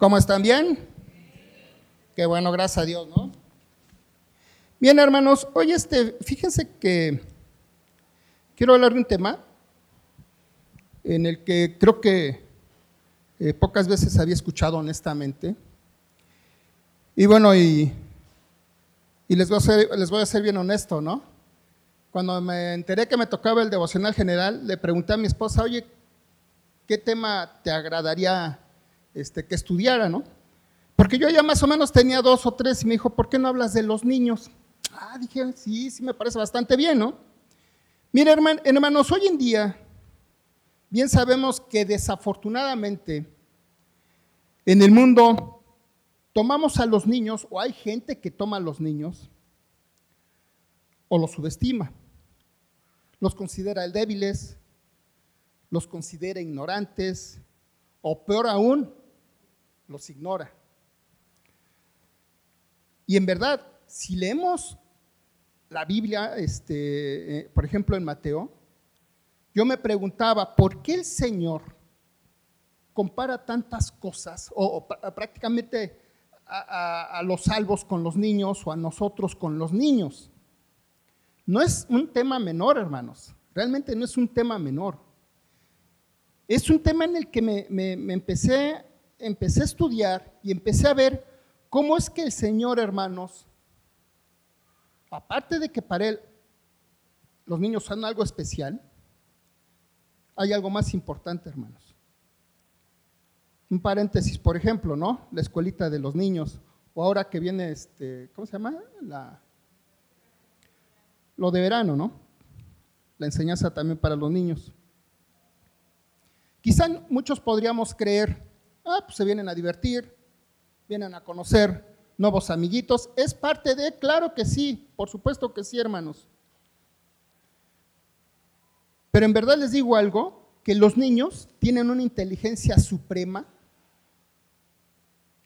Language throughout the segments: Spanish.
¿Cómo están? ¿Bien? Qué bueno, gracias a Dios, ¿no? Bien, hermanos, hoy este, fíjense que quiero hablar de un tema en el que creo que eh, pocas veces había escuchado honestamente. Y bueno, y, y les, voy a ser, les voy a ser bien honesto, ¿no? Cuando me enteré que me tocaba el devocional general, le pregunté a mi esposa, oye, ¿qué tema te agradaría este, que estudiara, no? Porque yo ya más o menos tenía dos o tres y me dijo, ¿por qué no hablas de los niños? Ah, dije, sí, sí me parece bastante bien, ¿no? Mire, hermanos, hoy en día, bien sabemos que desafortunadamente en el mundo tomamos a los niños, o hay gente que toma a los niños, o los subestima, los considera débiles, los considera ignorantes, o peor aún, los ignora. Y en verdad, si leemos la Biblia, este, eh, por ejemplo en Mateo, yo me preguntaba, ¿por qué el Señor compara tantas cosas, o, prácticamente a, los salvos con los niños o a nosotros con los niños? No es un tema menor, hermanos, realmente no es un tema menor. Es un tema en el que me, empecé, empecé a estudiar y empecé a ver cómo es que el Señor, hermanos, aparte de que para Él los niños son algo especial, hay algo más importante, hermanos. Un paréntesis, por ejemplo, ¿no? La escuelita de los niños, o ahora que viene, este, ¿cómo se llama? La, lo de verano, ¿no? La enseñanza también para los niños. Quizá muchos podríamos creer, ah, pues se vienen a divertir, vienen a conocer nuevos amiguitos. ¿Es parte de? Claro que sí, por supuesto que sí, hermanos. Pero en verdad les digo algo, que los niños tienen una inteligencia suprema,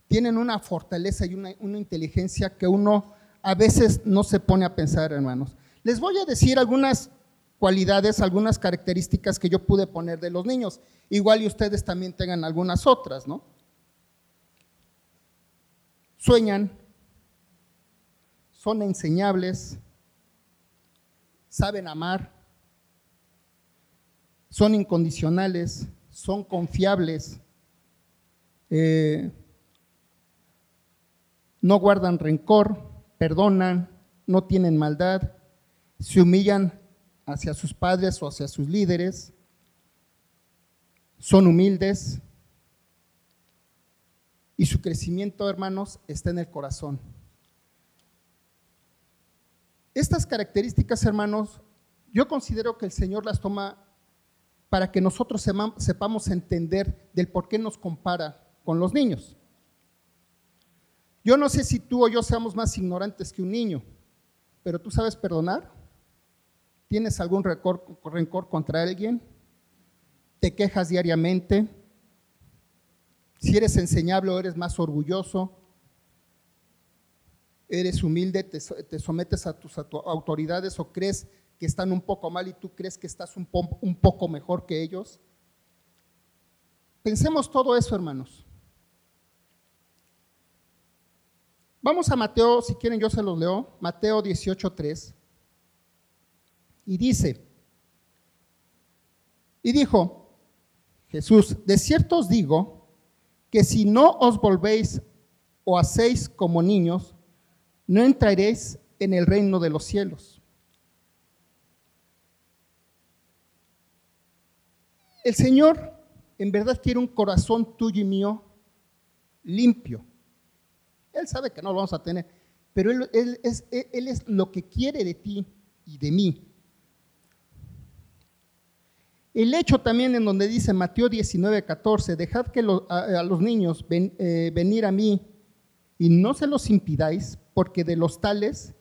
tienen una fortaleza y una, una inteligencia que uno a veces no se pone a pensar, hermanos. Les voy a decir algunas cualidades, algunas características que yo pude poner de los niños. Igual y ustedes también tengan algunas otras, ¿no? Sueñan, son enseñables, saben amar, son incondicionales, son confiables, eh, no guardan rencor, perdonan, no tienen maldad, se humillan hacia sus padres o hacia sus líderes, son humildes y su crecimiento, hermanos, está en el corazón. Estas características, hermanos, yo considero que el Señor las toma para que nosotros sepamos entender del por qué nos compara con los niños. Yo no sé si tú o yo seamos más ignorantes que un niño, pero tú sabes perdonar. ¿Tienes algún rencor, contra alguien? ¿Te quejas diariamente? Si eres enseñable o eres más orgulloso, eres humilde, te, sometes a tus autoridades o crees que están un poco mal y tú crees que estás un, un poco mejor que ellos. Pensemos todo eso, hermanos. Vamos a Mateo, si quieren yo se los leo, Mateo 18.3. Y dice, y dijo Jesús, de cierto os digo que si no os volvéis o hacéis como niños, no entraréis en el reino de los cielos. El Señor en verdad quiere un corazón tuyo y mío limpio. Él sabe que no lo vamos a tener, pero él, él es lo que quiere de ti y de mí. El hecho también en donde dice Mateo 19, 14, dejad que a, los niños eh, venir a mí y no se los impidáis, porque de los tales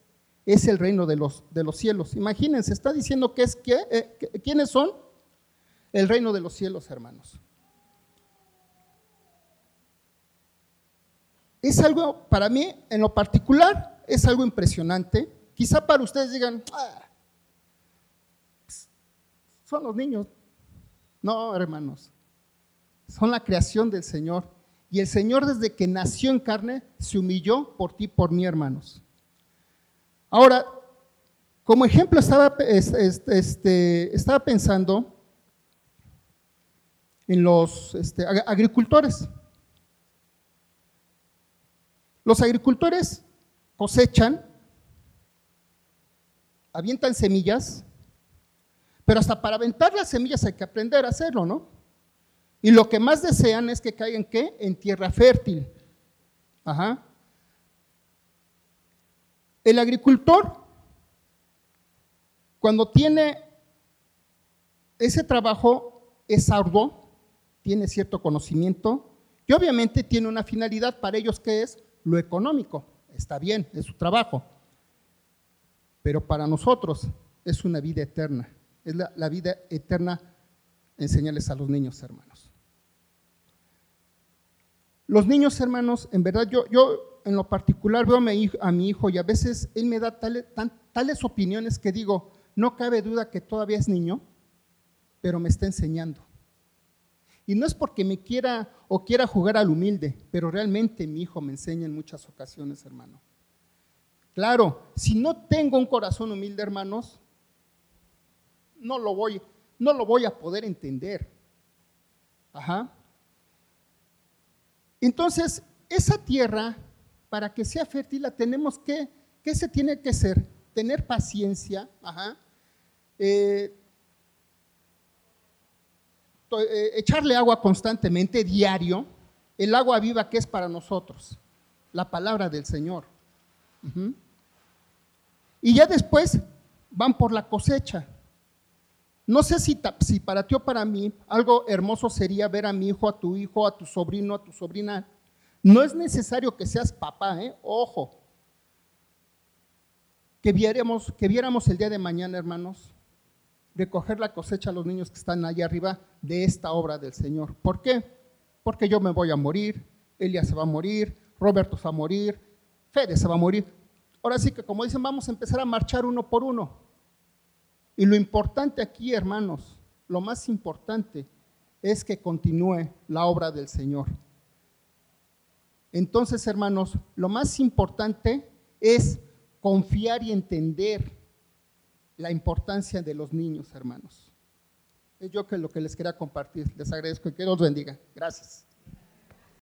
es el reino de los, de los cielos. Imagínense, está diciendo que es que, eh, quiénes son el reino de los cielos, hermanos. Es algo, para mí, en lo particular, es algo impresionante. Quizá para ustedes digan, ah, son los niños, no, hermanos, son la creación del Señor. Y el Señor desde que nació en carne se humilló por ti, por mí, hermanos. Ahora, como ejemplo estaba, este, estaba pensando en los este, agricultores. Los agricultores cosechan, avientan semillas, pero hasta para aventar las semillas hay que aprender a hacerlo, ¿no? Y lo que más desean es que caigan ¿qué? En tierra fértil. Ajá. El agricultor, cuando tiene ese trabajo, es arduo, tiene cierto conocimiento y obviamente tiene una finalidad para ellos que es lo económico. Está bien, es su trabajo. Pero para nosotros es una vida eterna. Es la, vida eterna enseñarles a los niños, hermanos. Los niños, hermanos, en verdad, yo, yo en lo particular veo a mi, hijo, a mi hijo y a veces él me da tales opiniones que digo, no cabe duda que todavía es niño, pero me está enseñando. Y no es porque me quiera o quiera jugar al humilde, pero realmente mi hijo me enseña en muchas ocasiones, hermano. Claro, si no tengo un corazón humilde, hermanos, no lo voy, no lo voy a poder entender. Ajá. Entonces, esa tierra, para que sea fértil, la tenemos que, ¿qué se tiene que hacer? Tener paciencia, ajá. Eh, eh, echarle agua constantemente, diario, el agua viva que es para nosotros, la palabra del Señor. Y ya después van por la cosecha. No sé si, para ti o para mí algo hermoso sería ver a mi hijo, a tu hijo, a tu sobrino, a tu sobrina. No es necesario que seas papá, ¿eh? ojo. Que viéramos, que viéramos el día de mañana, hermanos, recoger la cosecha a los niños que están allá arriba de esta obra del Señor. ¿Por qué? Porque yo me voy a morir, Elia se va a morir, Roberto se va a morir, Fede se va a morir. Ahora sí que como dicen, vamos a empezar a marchar uno por uno. Y lo importante aquí, hermanos, lo más importante es que continúe la obra del Señor. Entonces, hermanos, lo más importante es confiar y entender la importancia de los niños, hermanos. Es yo que lo que les quería compartir. Les agradezco y que Dios bendiga. Gracias.